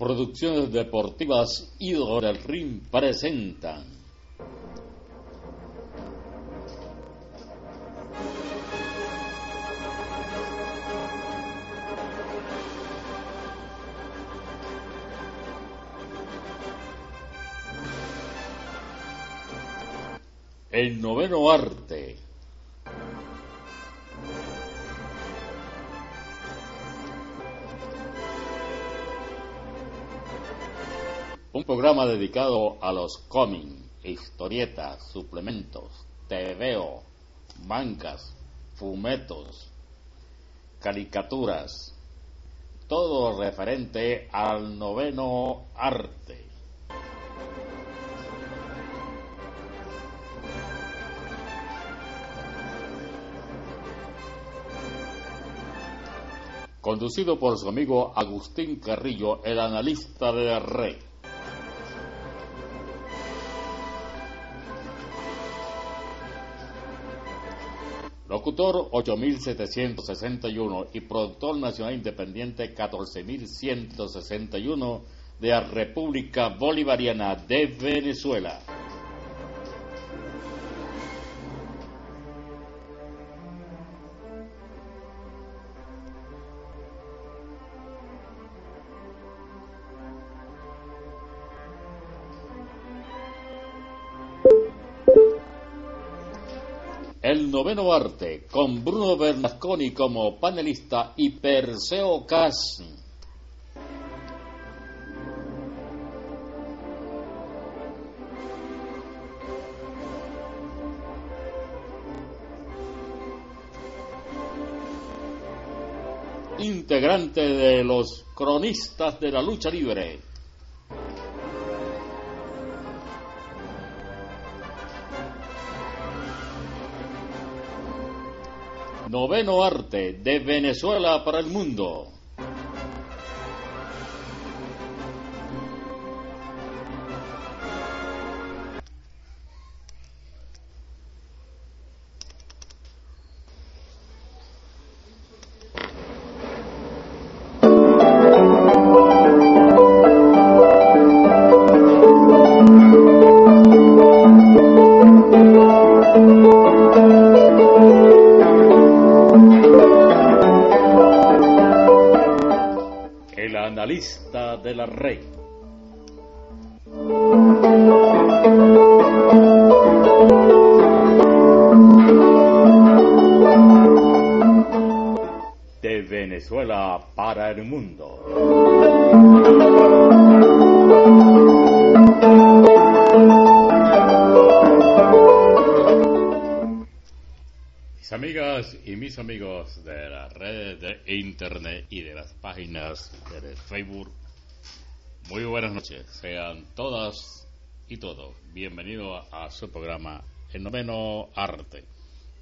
Producciones Deportivas Ídolo del Ring presentan. El noveno arte programa dedicado a los cómics, historietas, suplementos, teveo, bancas, fumetos, caricaturas, todo referente al noveno arte. Conducido por su amigo Agustín Carrillo, el analista de la red. Locutor 8761 y productor nacional independiente 14161 de la República Bolivariana de Venezuela. Noveno arte, con Bruno Bernasconi como panelista y Perseo Cas. Integrante de los cronistas de la lucha libre. Noveno arte de Venezuela para el mundo. Su programa El Noveno Arte.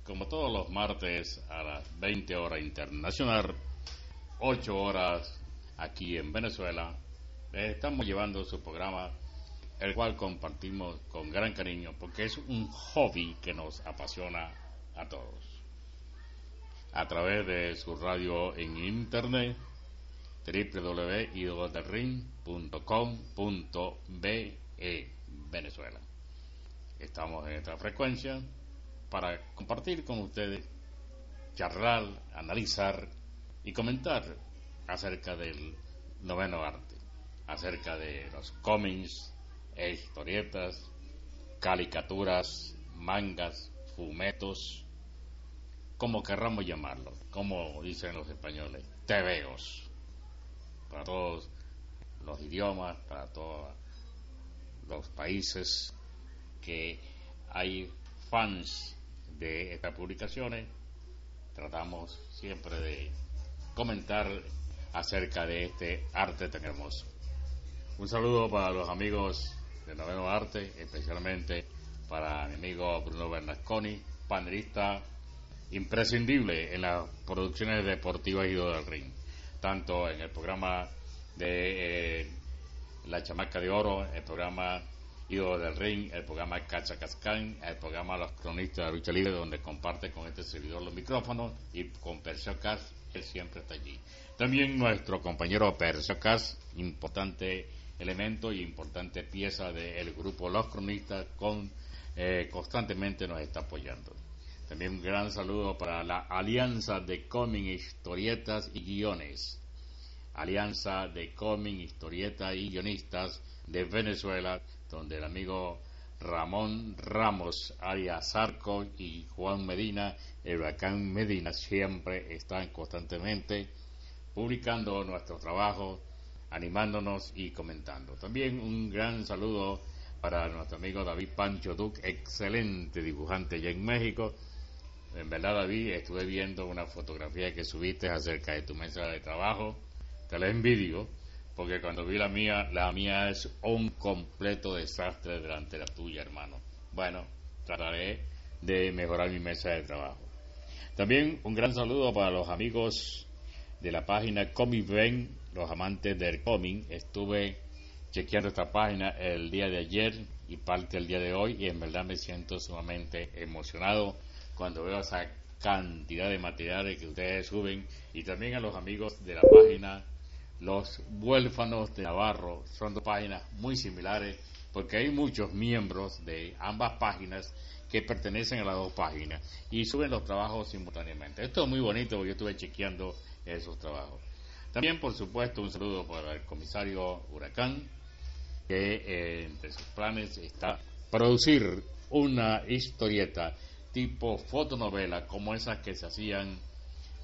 Como todos los martes a las 20 horas internacional, 8 horas aquí en Venezuela, les estamos llevando su programa, el cual compartimos con gran cariño porque es un hobby que nos apasiona a todos a través de su radio en internet www.idolotherring.com.be Venezuela. Estamos en esta frecuencia para compartir con ustedes, charlar, analizar y comentar acerca del noveno arte, acerca de los cómics, e historietas, caricaturas, mangas, fumetos, como querramos llamarlo, como dicen los españoles, tebeos, para todos los idiomas, para todos los países que hay fans de estas publicaciones, tratamos siempre de comentar acerca de este arte tan hermoso. Un saludo para los amigos de Noveno Arte, especialmente para mi amigo Bruno Bernasconi, panelista imprescindible en las producciones deportivas y del ring, tanto en el programa de eh, La Chamaca de Oro, el programa Ido del Ring, el programa Cachacascán, el programa Los Cronistas de Lucha Libre, donde comparte con este servidor los micrófonos y con Persio Cas, él siempre está allí. También nuestro compañero Persio Cas, importante elemento y importante pieza del grupo Los Cronistas, con, eh, constantemente nos está apoyando. También un gran saludo para la Alianza de Cómic, Historietas y Guiones. Alianza de Cómic, Historietas y Guionistas de Venezuela, donde el amigo Ramón Ramos, Arias Zarco y Juan Medina, el huracán Medina, siempre están constantemente publicando nuestro trabajo, animándonos y comentando. También un gran saludo para nuestro amigo David Pancho Duc, excelente dibujante allá en México, en verdad, David, estuve viendo una fotografía que subiste acerca de tu mesa de trabajo. Te la envidio, porque cuando vi la mía, la mía es un completo desastre delante de la tuya, hermano. Bueno, trataré de mejorar mi mesa de trabajo. También un gran saludo para los amigos de la página Comic Ben, los amantes del cómic. Estuve chequeando esta página el día de ayer y parte del día de hoy y en verdad me siento sumamente emocionado cuando veo esa cantidad de materiales que ustedes suben y también a los amigos de la página Los Huérfanos de Navarro. Son dos páginas muy similares porque hay muchos miembros de ambas páginas que pertenecen a las dos páginas y suben los trabajos simultáneamente. Esto es muy bonito porque yo estuve chequeando esos trabajos. También, por supuesto, un saludo para el comisario Huracán, que eh, entre sus planes está producir una historieta tipo fotonovela como esas que se hacían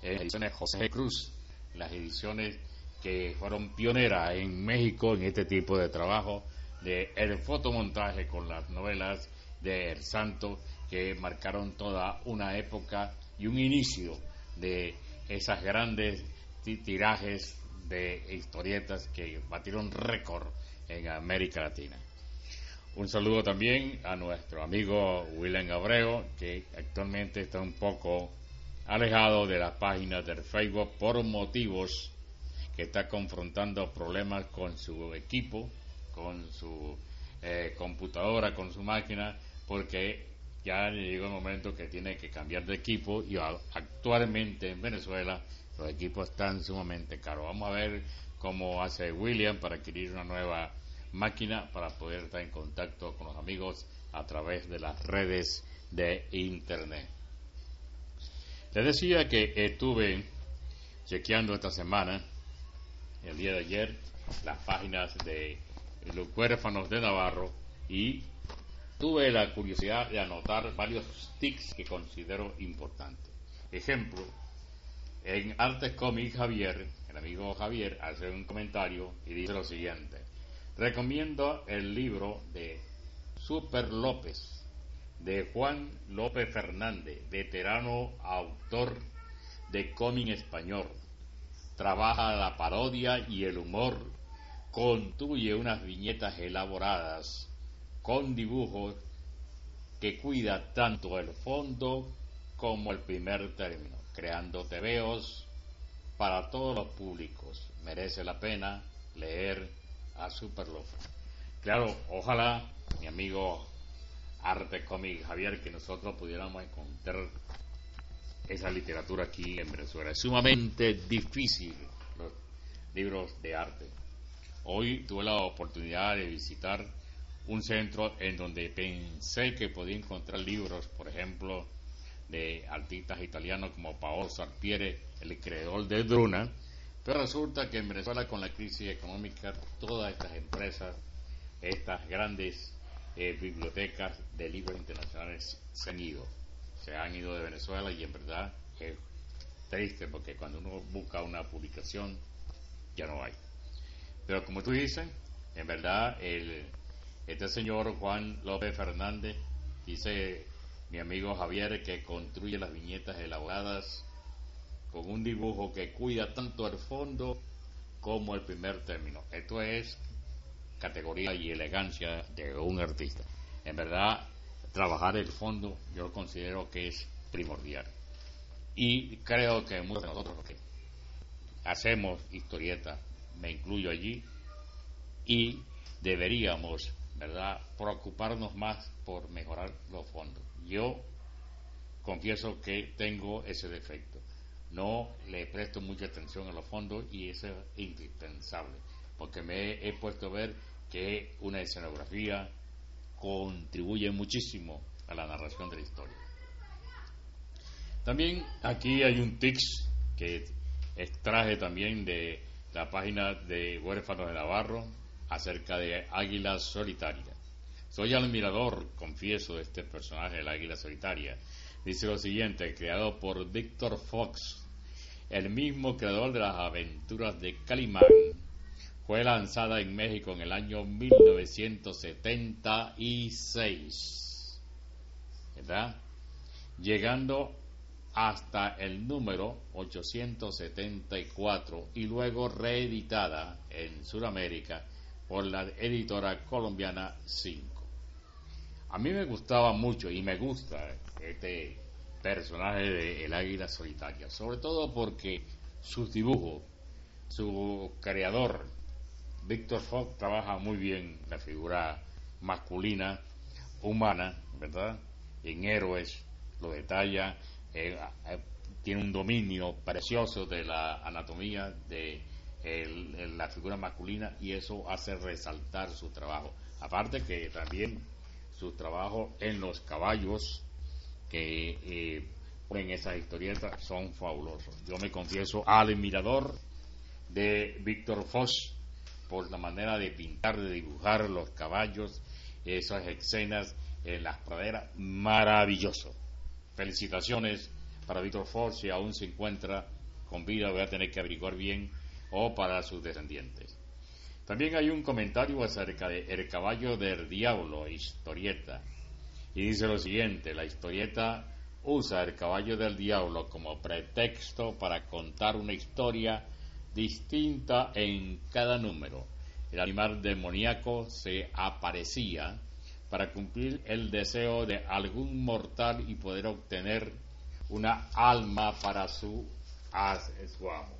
en ediciones José Cruz, las ediciones que fueron pioneras en México en este tipo de trabajo de el fotomontaje con las novelas de El Santo que marcaron toda una época y un inicio de esas grandes tirajes de historietas que batieron récord en América Latina. Un saludo también a nuestro amigo William Abreu, que actualmente está un poco alejado de las páginas del Facebook por motivos que está confrontando problemas con su equipo, con su eh, computadora, con su máquina, porque ya llegó el momento que tiene que cambiar de equipo y actualmente en Venezuela los equipos están sumamente caros. Vamos a ver cómo hace William para adquirir una nueva máquina para poder estar en contacto con los amigos a través de las redes de Internet. Les decía que estuve chequeando esta semana, el día de ayer, las páginas de los huérfanos de Navarro y tuve la curiosidad de anotar varios tics que considero importantes. Ejemplo, en Artes Comics Javier, el amigo Javier hace un comentario y dice lo siguiente. Recomiendo el libro de Super López, de Juan López Fernández, veterano autor de cómic español. Trabaja la parodia y el humor, construye unas viñetas elaboradas con dibujos que cuida tanto el fondo como el primer término, creando tebeos para todos los públicos. Merece la pena leer a Superlofa. Claro, ojalá, mi amigo Arte Comic Javier, que nosotros pudiéramos encontrar esa literatura aquí en Venezuela. Es sumamente difícil los libros de arte. Hoy tuve la oportunidad de visitar un centro en donde pensé que podía encontrar libros, por ejemplo, de artistas italianos como Paolo Sarpiere, el creador de Druna, pero resulta que en Venezuela con la crisis económica todas estas empresas, estas grandes eh, bibliotecas de libros internacionales se han ido. Se han ido de Venezuela y en verdad es triste porque cuando uno busca una publicación ya no hay. Pero como tú dices, en verdad, el, este señor Juan López Fernández, dice mi amigo Javier, que construye las viñetas elaboradas con un dibujo que cuida tanto el fondo como el primer término. Esto es categoría y elegancia de un artista. En verdad, trabajar el fondo yo considero que es primordial. Y creo que muchos de nosotros que hacemos historieta, me incluyo allí, y deberíamos, ¿verdad?, preocuparnos más por mejorar los fondos. Yo confieso que tengo ese defecto. No le presto mucha atención a los fondos y eso es indispensable, porque me he puesto a ver que una escenografía contribuye muchísimo a la narración de la historia. También aquí hay un tics que extraje también de la página de Huérfanos de Navarro acerca de Águila Solitaria. Soy admirador, confieso, de este personaje, el Águila Solitaria. Dice lo siguiente, creado por Victor Fox, el mismo creador de las aventuras de Calimán. Fue lanzada en México en el año 1976. ¿Verdad? Llegando hasta el número 874 y luego reeditada en Sudamérica por la editora colombiana 5. A mí me gustaba mucho y me gusta este personaje de El Águila Solitaria, sobre todo porque sus dibujos, su creador, Víctor Fox, trabaja muy bien la figura masculina, humana, ¿verdad? En héroes, lo detalla, eh, eh, tiene un dominio precioso de la anatomía de la figura masculina y eso hace resaltar su trabajo. Aparte que también su trabajo en los caballos que eh, en esas historietas son fabulosos. Yo me confieso admirador de Víctor Foss por la manera de pintar, de dibujar los caballos, esas escenas en las praderas, maravilloso. Felicitaciones para Víctor Foss, si aún se encuentra con vida, voy a tener que averiguar bien, o para sus descendientes. También hay un comentario acerca de El caballo del diablo, historieta. Y dice lo siguiente, la historieta usa el caballo del diablo como pretexto para contar una historia distinta en cada número. El animal demoníaco se aparecía para cumplir el deseo de algún mortal y poder obtener una alma para su, su amo.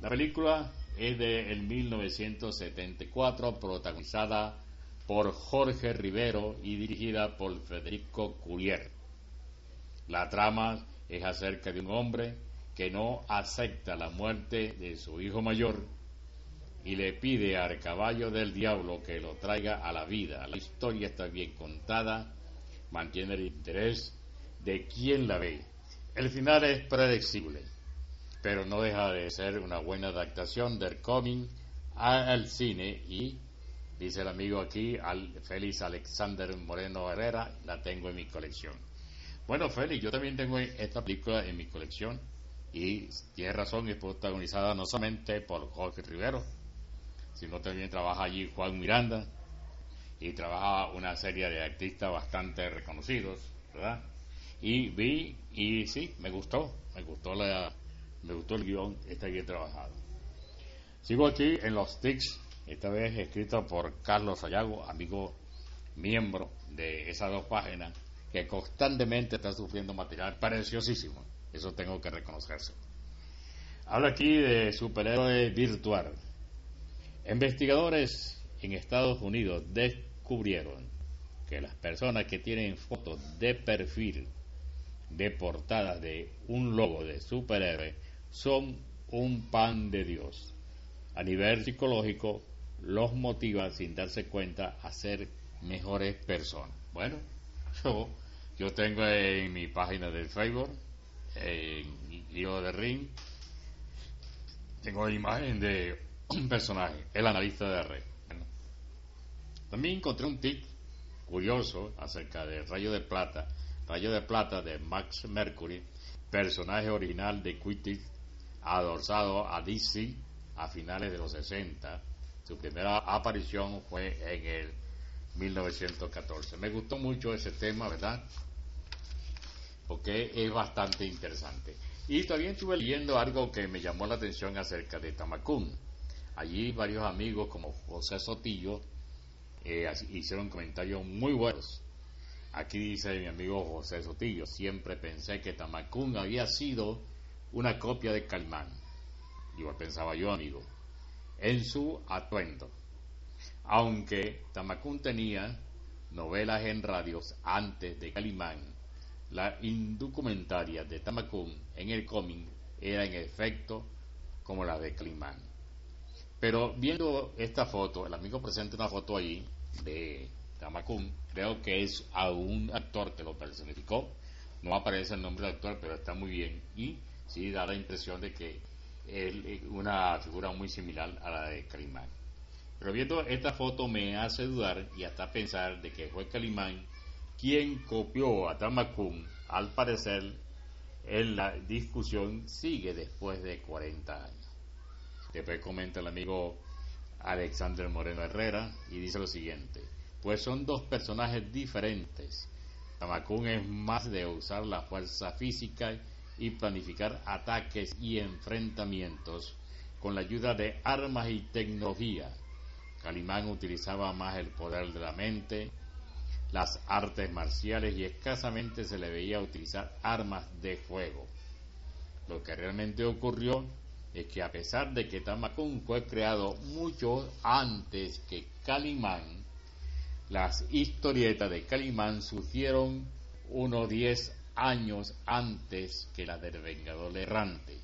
La película es de el 1974, protagonizada por Jorge Rivero y dirigida por Federico Curier. La trama es acerca de un hombre que no acepta la muerte de su hijo mayor y le pide al caballo del diablo que lo traiga a la vida. La historia está bien contada, mantiene el interés de quien la ve. El final es predecible pero no deja de ser una buena adaptación del cómic al cine y, dice el amigo aquí, al Félix Alexander Moreno Herrera, la tengo en mi colección. Bueno, Félix, yo también tengo esta película en mi colección y tiene razón, es protagonizada no solamente por Jorge Rivero, sino también trabaja allí Juan Miranda y trabaja una serie de artistas bastante reconocidos, ¿verdad? Y vi, y sí, me gustó, me gustó la, me gustó el guion, está bien trabajado. Sigo aquí en los tics, esta vez escrito por Carlos Sayago, amigo miembro de esas dos páginas, que constantemente está sufriendo material preciosísimo. Eso tengo que reconocerse. Habla aquí de superhéroe virtual. Investigadores en Estados Unidos descubrieron que las personas que tienen fotos de perfil de portadas de un logo de superhéroe son un pan de Dios. A nivel psicológico, los motiva sin darse cuenta a ser mejores personas. Bueno, yo, yo tengo en mi página de Facebook, en Lío de Ring, tengo la imagen de un personaje, el analista de red. también encontré un tip curioso acerca del rayo de plata, rayo de plata de Max Mercury, personaje original de Quidditch, adorsado a DC a finales de los 60. Su primera aparición fue en el 1914. Me gustó mucho ese tema, ¿verdad? Porque es bastante interesante. Y también estuve leyendo algo que me llamó la atención acerca de Tamacún. Allí varios amigos como José Sotillo eh, hicieron comentarios muy buenos. Aquí dice mi amigo José Sotillo, siempre pensé que Tamacún había sido una copia de Calimán. Igual pensaba yo, amigo, en su atuendo. Aunque Tamacún tenía novelas en radios antes de Calimán, la indocumentaria de Tamacún en el cómic era en efecto como la de Calimán. Pero viendo esta foto, el amigo presenta una foto ahí de Tamacún, creo que es a un actor que lo personificó. No aparece el nombre del actor, pero está muy bien. Y sí da la impresión de que es una figura muy similar a la de Calimán. Pero viendo esta foto me hace dudar y hasta pensar de que fue Calimán quien copió a Tamacún. Al parecer, en la discusión sigue después de 40 años. Después comenta el amigo Alexander Moreno Herrera y dice lo siguiente, pues son dos personajes diferentes. Tamacún es más de usar la fuerza física y planificar ataques y enfrentamientos con la ayuda de armas y tecnología. Calimán utilizaba más el poder de la mente, las artes marciales y escasamente se le veía utilizar armas de fuego. Lo que realmente ocurrió es que a pesar de que Tamacún fue creado mucho antes que Calimán, las historietas de Calimán surgieron unos 10 años antes que la del Vengador Errante.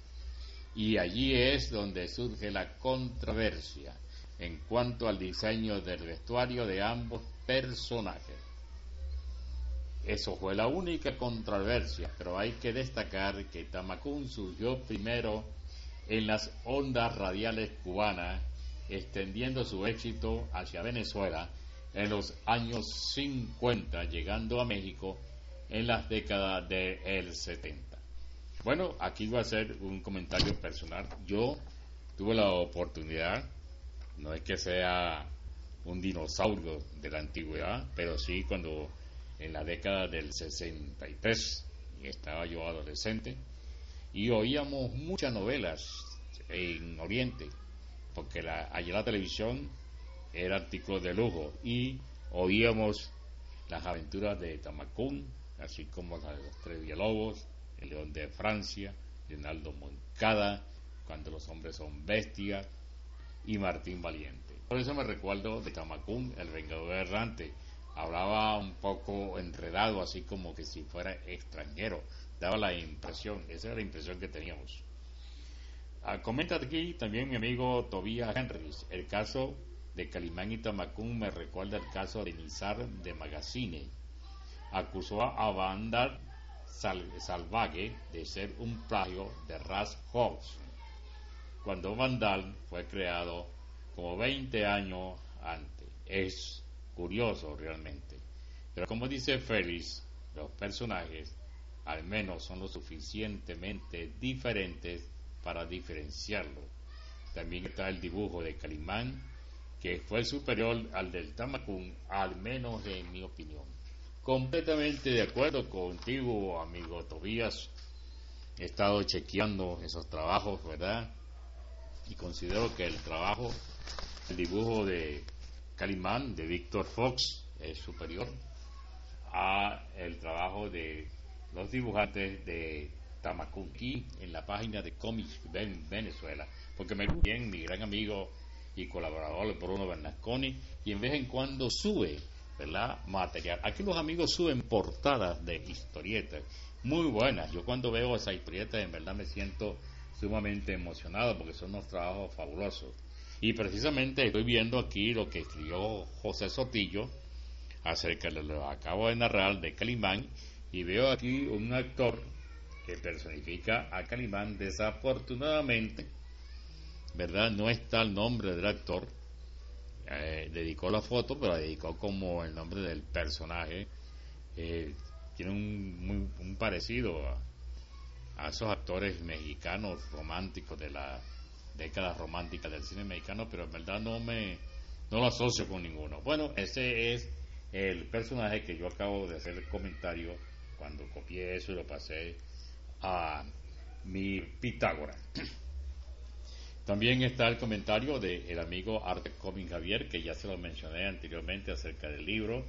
Y allí es donde surge la controversia en cuanto al diseño del vestuario de ambos personajes. Eso fue la única controversia, pero hay que destacar que Tamacún surgió primero en las ondas radiales cubanas, extendiendo su éxito hacia Venezuela en los años 50, llegando a México en las décadas del 70. Bueno, aquí voy a hacer un comentario personal. Yo tuve la oportunidad, no es que sea un dinosaurio de la antigüedad, pero sí cuando en la década del 63 estaba yo adolescente y oíamos muchas novelas en Oriente, porque la, allá la televisión era artículo de lujo y oíamos las aventuras de Tamacún, así como las de los Tres Villalobos, el León de Francia, Leonardo Moncada, Cuando los hombres son bestias y Martín Valiente. Por eso me recuerdo de Tamacún, el vengador errante. Hablaba un poco enredado, así como que si fuera extranjero. Daba la impresión, esa era la impresión que teníamos. Ah, comenta aquí también mi amigo Tobías Henrys. El caso de Calimán y Tamacún me recuerda el caso de Nizar de Magazine acusó a Banda Salvaje de ser un plagio de Ras Hobbs, cuando Vandal fue creado como 20 años antes. Es curioso realmente. Pero como dice Félix, los personajes al menos son lo suficientemente diferentes para diferenciarlo. También está el dibujo de Calimán, que fue superior al del Tamacún, al menos en mi opinión. Completamente de acuerdo contigo, amigo Tobías. He estado chequeando esos trabajos, ¿verdad? Y considero que el trabajo, el dibujo de Calimán, de Víctor Fox, es superior a el trabajo de los dibujantes de Tamacuqui en la página de Comics Venezuela, porque me bien mi gran amigo y colaborador Bruno Bernasconi, y en vez en cuando sube ¿verdad? material. Aquí los amigos suben portadas de historietas muy buenas. Yo cuando veo esas historietas en verdad me siento sumamente emocionado porque son unos trabajos fabulosos. Y precisamente estoy viendo aquí lo que escribió José Sotillo acerca de lo que acabo de narrar de Calimán y veo aquí un actor que personifica a Calimán desafortunadamente, ¿verdad? No está el nombre del actor, eh, dedicó la foto, pero la dedicó como el nombre del personaje. Eh, tiene un, muy, un parecido a esos actores mexicanos románticos de la década romántica del cine mexicano, pero en verdad no me no lo asocio con ninguno. Bueno, ese es el personaje que yo acabo de hacer el comentario cuando copié eso y lo pasé a mi Pitágora. También está el comentario del amigo Arte Coming Javier, que ya se lo mencioné anteriormente acerca del libro,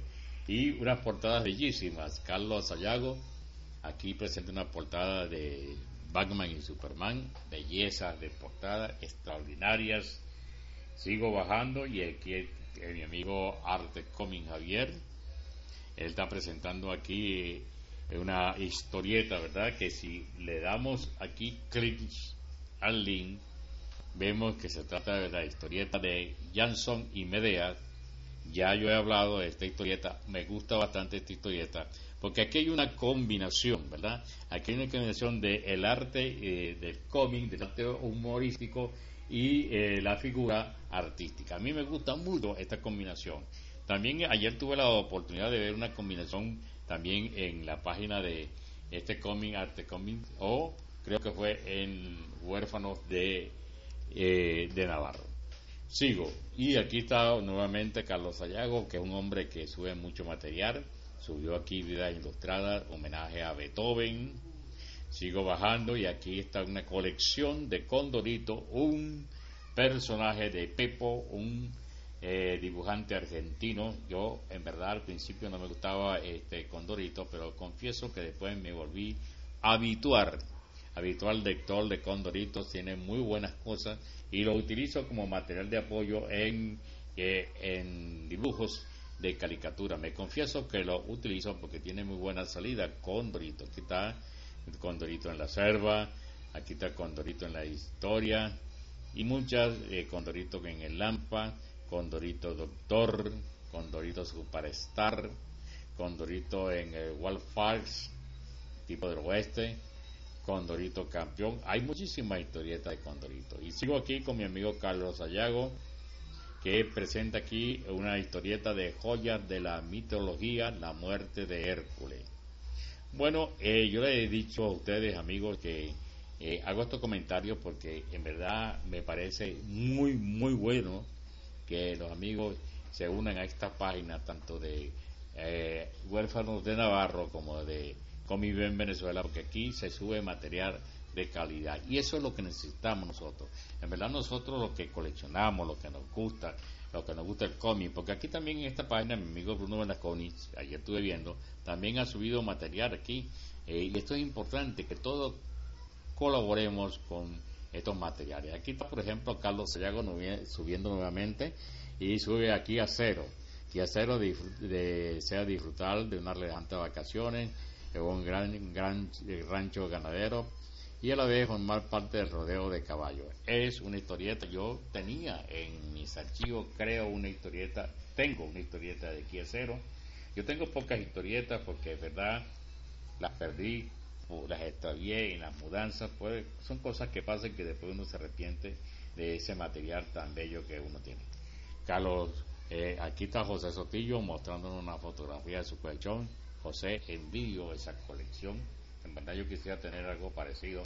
y unas portadas bellísimas. Carlos Sayago, aquí presenta una portada de Batman y Superman, bellezas de portada extraordinarias. Sigo bajando y aquí mi amigo Arte Coming Javier, él está presentando aquí una historieta, ¿verdad? Que si le damos aquí clic al link, vemos que se trata de la historieta de Jansson y Medea. Ya yo he hablado de esta historieta, me gusta bastante esta historieta, porque aquí hay una combinación, ¿verdad? Aquí hay una combinación del el arte eh, del cómic, del arte humorístico y eh, la figura artística. A mí me gusta mucho esta combinación. También ayer tuve la oportunidad de ver una combinación también en la página de este cómic, arte cómic, o creo que fue en Huérfanos de eh, de Navarro. Sigo. Y aquí está nuevamente Carlos Sayago, que es un hombre que sube mucho material. Subió aquí Vida Ilustrada, homenaje a Beethoven. Sigo bajando y aquí está una colección de Condorito, un personaje de Pepo, un eh, dibujante argentino. Yo, en verdad, al principio no me gustaba este Condorito, pero confieso que después me volví a habituar habitual lector de Condoritos, tiene muy buenas cosas y lo utilizo como material de apoyo en, eh, en dibujos de caricatura. Me confieso que lo utilizo porque tiene muy buena salida. Condorito, aquí está Condorito en la selva, aquí está Condorito en la historia y muchas eh, Condorito en el Lampa, Condorito Doctor, Condorito Superstar, Condorito en el Wild tipo del oeste Condorito campeón. Hay muchísimas historietas de Condorito. Y sigo aquí con mi amigo Carlos Ayago, que presenta aquí una historieta de joyas de la mitología, la muerte de Hércules. Bueno, eh, yo le he dicho a ustedes, amigos, que eh, hago estos comentarios porque en verdad me parece muy, muy bueno que los amigos se unan a esta página, tanto de eh, Huérfanos de Navarro como de en Venezuela, porque aquí se sube material de calidad. Y eso es lo que necesitamos nosotros. En verdad nosotros lo que coleccionamos, lo que nos gusta, lo que nos gusta el cómic, porque aquí también en esta página mi amigo Bruno Benaconi, ayer estuve viendo, también ha subido material aquí. Eh, y esto es importante, que todos colaboremos con estos materiales. Aquí está, por ejemplo, Carlos Sayago subiendo nuevamente y sube aquí a cero. Y a cero de, sea disfrutar de unas elegantes vacaciones un gran, gran eh, rancho ganadero y a la vez formar parte del rodeo de caballos. Es una historieta, yo tenía en mis archivos, creo, una historieta, tengo una historieta de Quiesero. Yo tengo pocas historietas porque es verdad las perdí, las extravié en las mudanzas, pues son cosas que pasan que después uno se arrepiente de ese material tan bello que uno tiene. Carlos, eh, aquí está José Sotillo mostrándonos una fotografía de su colchón José, envío esa colección. En verdad yo quisiera tener algo parecido.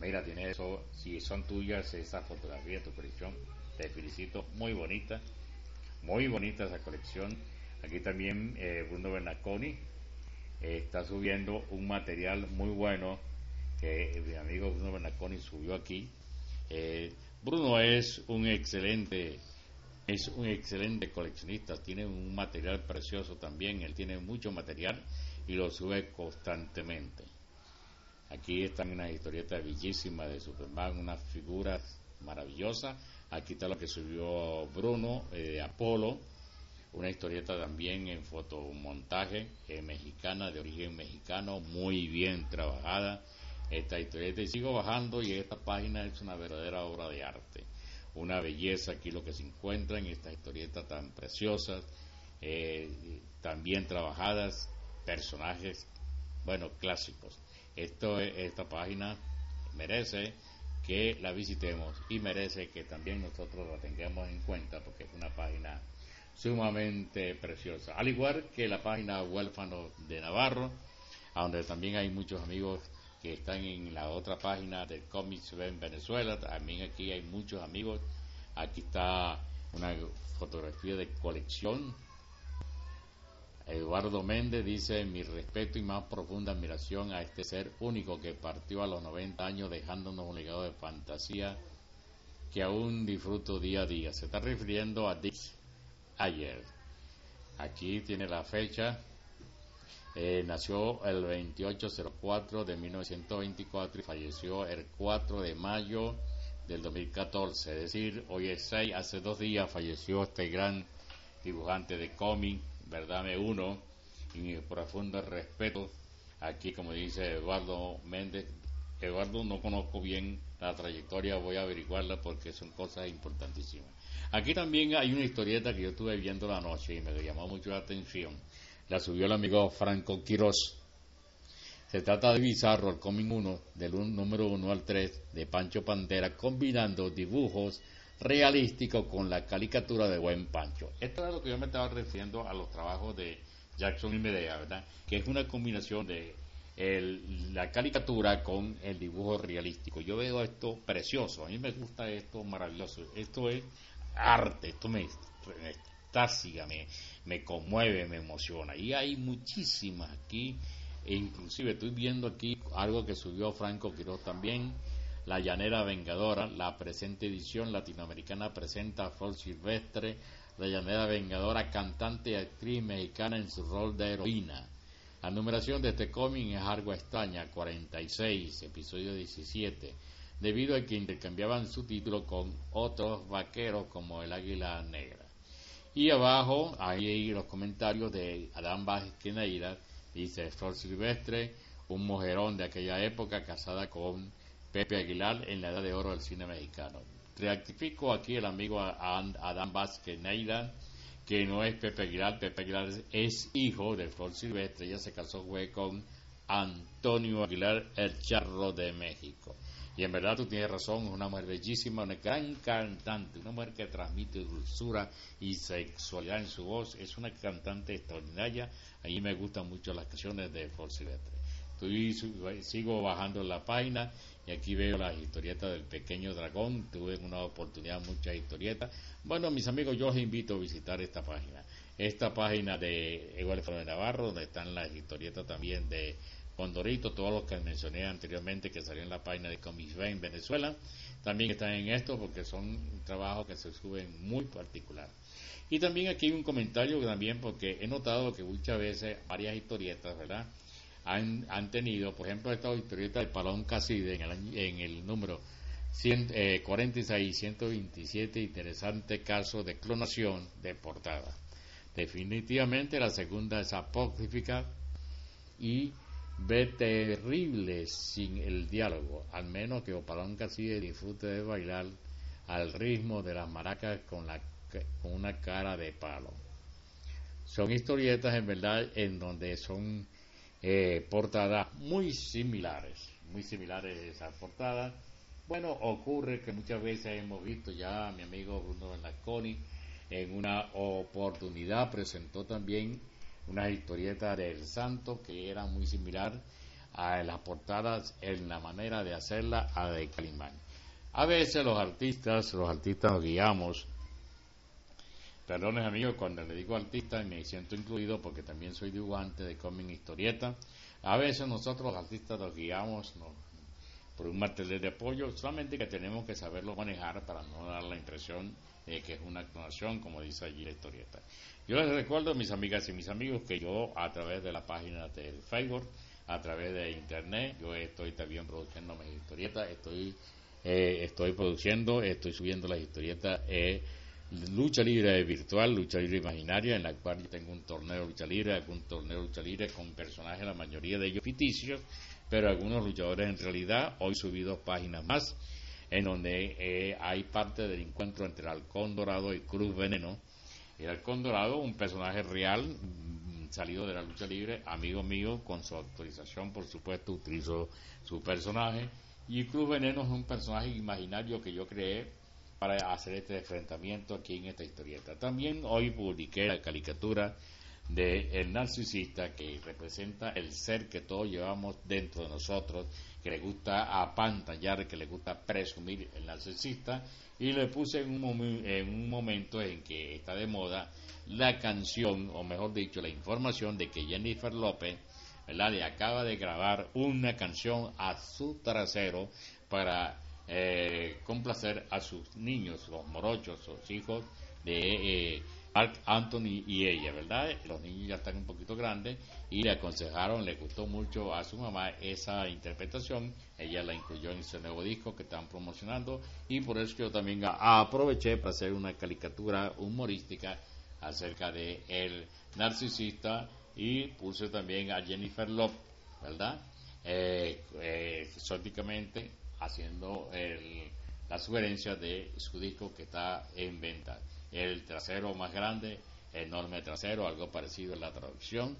Mira, tiene eso, si son tuyas esa fotografía de tu colección, te felicito, muy bonita, muy bonita esa colección. Aquí también eh, Bruno Bernaconi eh, está subiendo un material muy bueno que mi amigo Bruno Bernaconi subió aquí. Eh, Bruno es un excelente es un excelente coleccionista, tiene un material precioso también, él tiene mucho material y lo sube constantemente. Aquí están unas historietas bellísimas de Superman, unas figuras maravillosas. Aquí está lo que subió Bruno eh, Apolo, una historieta también en fotomontaje eh, mexicana, de origen mexicano, muy bien trabajada. Esta historieta, y sigo bajando, y esta página es una verdadera obra de arte. Una belleza aquí lo que se encuentra en estas historietas tan preciosas, eh, tan bien trabajadas, personajes, bueno, clásicos. Esto, esta página merece que la visitemos y merece que también nosotros la tengamos en cuenta porque es una página sumamente preciosa. Al igual que la página Huérfano de Navarro, donde también hay muchos amigos que están en la otra página del Comics en Venezuela. También aquí hay muchos amigos. Aquí está una fotografía de colección. Eduardo Méndez dice mi respeto y más profunda admiración a este ser único que partió a los 90 años dejándonos un legado de fantasía que aún disfruto día a día. Se está refiriendo a Dick ayer. Aquí tiene la fecha. Eh, nació el 2804 de 1924 y falleció el 4 de mayo del 2014. Es decir, hoy es 6, hace dos días falleció este gran dibujante de cómic, verdad me uno, y mi profundo respeto. Aquí, como dice Eduardo Méndez, Eduardo no conozco bien la trayectoria, voy a averiguarla porque son cosas importantísimas. Aquí también hay una historieta que yo estuve viendo la noche y me llamó mucho la atención. La subió el amigo Franco Quirós. Se trata de Bizarro, el cómic 1, del número 1 al 3 de Pancho Pantera, combinando dibujos realísticos con la caricatura de Buen Pancho. Esto es lo que yo me estaba refiriendo a los trabajos de Jackson y Medea, ¿verdad? Que es una combinación de la caricatura con el dibujo realístico. Yo veo esto precioso, a mí me gusta esto maravilloso. Esto es arte, esto me, me me, me conmueve, me emociona. Y hay muchísimas aquí, e inclusive estoy viendo aquí algo que subió Franco Quiroz también, La Llanera Vengadora, la presente edición latinoamericana presenta a Flor Silvestre, La Llanera Vengadora, cantante y actriz mexicana en su rol de heroína. La numeración de este cómic es algo extraña, 46, episodio 17, debido a que intercambiaban su título con otros vaqueros como el Águila Negra. Y abajo, ahí los comentarios de Adán Vázquez Neira, dice Flor Silvestre, un mujerón de aquella época casada con Pepe Aguilar en la edad de oro del cine mexicano. Reactifico aquí el amigo Adán Vázquez Neira, que no es Pepe Aguilar, Pepe Aguilar es hijo de Flor Silvestre, ella se casó fue con Antonio Aguilar, el charro de México. Y en verdad tú tienes razón, es una mujer bellísima, una gran cantante, una mujer que transmite dulzura y sexualidad en su voz, es una cantante extraordinaria, a mí me gustan mucho las canciones de Flor Silvestre. Estoy, sigo bajando la página y aquí veo las historietas del pequeño dragón, tuve una oportunidad, muchas historietas. Bueno, mis amigos, yo los invito a visitar esta página. Esta página de Eduardo de Navarro, donde están las historietas también de Condorito, todos los que mencioné anteriormente que salían en la página de Comics en Venezuela, también están en esto porque son trabajos que se suben muy particular. Y también aquí hay un comentario también porque he notado que muchas veces varias historietas, ¿verdad? Han, tenido, por ejemplo, esta historieta de Palón Caside en el, en el número 100, eh, 46 127, interesante caso de clonación de portada. Definitivamente la segunda es apócrifica y ve terrible sin el diálogo, al menos que Opalón Caside disfrute de bailar al ritmo de las maracas con, la, con una cara de palo. Son historietas en verdad en donde son eh, portadas muy similares, muy similares esas portadas. Bueno, ocurre que muchas veces hemos visto ya a mi amigo Bruno Laconi en una oportunidad presentó también una historieta del santo que era muy similar a las portadas en la manera de hacerla a de Calimán. A veces los artistas, los artistas nos guiamos Perdones amigos, cuando le digo artista me siento incluido porque también soy dibujante de cómic historieta. A veces nosotros los artistas nos guiamos por un martel de apoyo, solamente que tenemos que saberlo manejar para no dar la impresión de que es una actuación, como dice allí la historieta. Yo les recuerdo mis amigas y mis amigos que yo a través de la página del Facebook, a través de internet, yo estoy también produciendo mis historietas, estoy, eh, estoy produciendo, estoy subiendo las historietas. Eh, lucha libre virtual, lucha libre imaginaria, en la cual yo tengo un torneo de lucha libre, un torneo de lucha libre con personajes, la mayoría de ellos ficticios, pero algunos luchadores en realidad. Hoy subí dos páginas más, en donde eh, hay parte del encuentro entre el Halcón Dorado y Cruz Veneno. El Halcón Dorado, un personaje real, mm, salido de la lucha libre, amigo mío, con su autorización, por supuesto, utilizo su personaje. Y Cruz Veneno es un personaje imaginario que yo creé para hacer este enfrentamiento aquí en esta historieta. También hoy publiqué la caricatura de el narcisista que representa el ser que todos llevamos dentro de nosotros, que le gusta apantallar, que le gusta presumir el narcisista, y le puse en un, en un momento en que está de moda la canción, o mejor dicho, la información de que Jennifer López, ¿verdad? Le acaba de grabar una canción a su trasero para eh, complacer a sus niños, los morochos, sus hijos de eh, Anthony y ella, ¿verdad? Los niños ya están un poquito grandes y le aconsejaron, le gustó mucho a su mamá esa interpretación. Ella la incluyó en ese nuevo disco que están promocionando y por eso yo también aproveché para hacer una caricatura humorística acerca de el narcisista y puse también a Jennifer Lopez, ¿verdad? Eh, eh, exóticamente haciendo la sugerencia de su disco que está en venta el trasero más grande, enorme trasero, algo parecido en la traducción.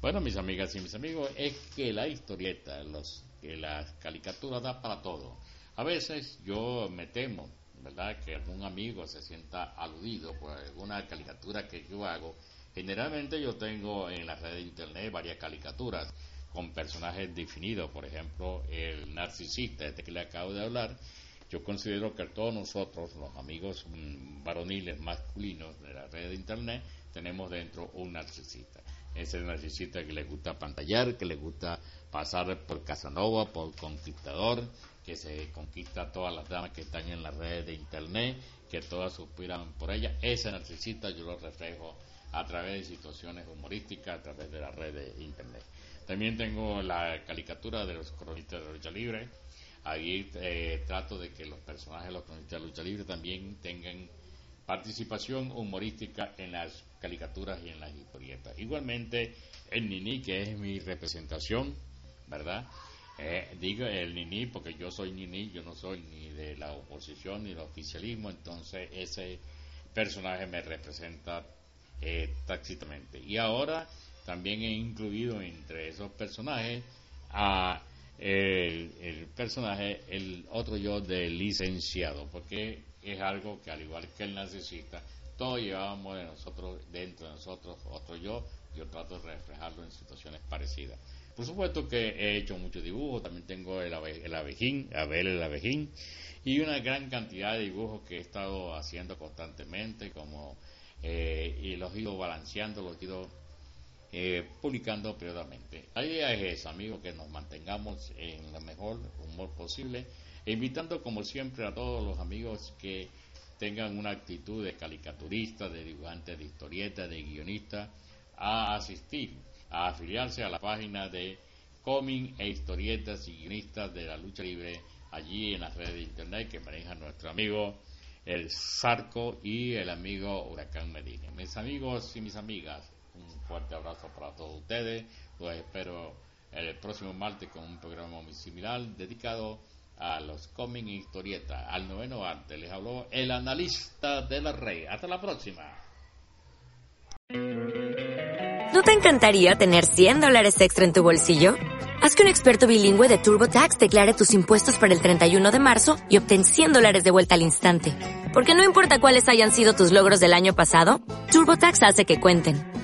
Bueno, mis amigas y mis amigos, es que la historieta, los, que las caricaturas da para todo. A veces yo me temo, ¿verdad?, que algún amigo se sienta aludido por alguna caricatura que yo hago. Generalmente yo tengo en la red de internet varias caricaturas con personajes definidos, por ejemplo, el narcisista, este que le acabo de hablar, yo considero que todos nosotros, los amigos mm, varoniles masculinos de la red de Internet, tenemos dentro un narcisista. Ese narcisista que le gusta pantallar, que le gusta pasar por Casanova, por conquistador, que se conquista a todas las damas que están en la red de Internet, que todas suspiran por ella. Ese narcisista yo lo reflejo a través de situaciones humorísticas, a través de la red de Internet. También tengo la caricatura de los cronistas de lucha libre, Ahí eh, trato de que los personajes de los cronistas de lucha libre también tengan participación humorística en las caricaturas y en las historietas. Igualmente, el Nini, que es mi representación, ¿verdad? Eh, digo el Nini porque yo soy Nini, yo no soy ni de la oposición ni del oficialismo, entonces ese personaje me representa eh, tácitamente. Y ahora también he incluido entre esos personajes a el, personaje, el otro yo del licenciado, porque es algo que al igual que el narcisista, todos llevábamos de nosotros, dentro de nosotros, otro yo, yo trato de reflejarlo en situaciones parecidas. Por supuesto que he hecho muchos dibujos, también tengo el, el abejín, Abel el abejín, y una gran cantidad de dibujos que he estado haciendo constantemente, como, eh, y los he ido balanceando, los he ido eh, publicando periódicamente. La idea es esa, amigos, que nos mantengamos en el mejor humor posible, e invitando como siempre a todos los amigos que tengan una actitud de caricaturista, de dibujante de historieta, de guionista, a asistir, a afiliarse a la página de cómic e historietas y guionistas de la lucha libre allí en las redes de internet que maneja nuestro amigo el Zarco y el amigo Huracán Medina. Mis amigos y mis amigas, un fuerte abrazo para todos ustedes. Los espero el próximo martes con un programa muy similar dedicado a los cómics e historietas, al noveno arte. Les habló el analista de la rey. Hasta la próxima. ¿No te encantaría tener 100 dólares extra en tu bolsillo? Haz que un experto bilingüe de TurboTax declare tus impuestos para el 31 de marzo y obtén 100 dólares de vuelta al instante. Porque no importa cuáles hayan sido tus logros del año pasado, TurboTax hace que cuenten.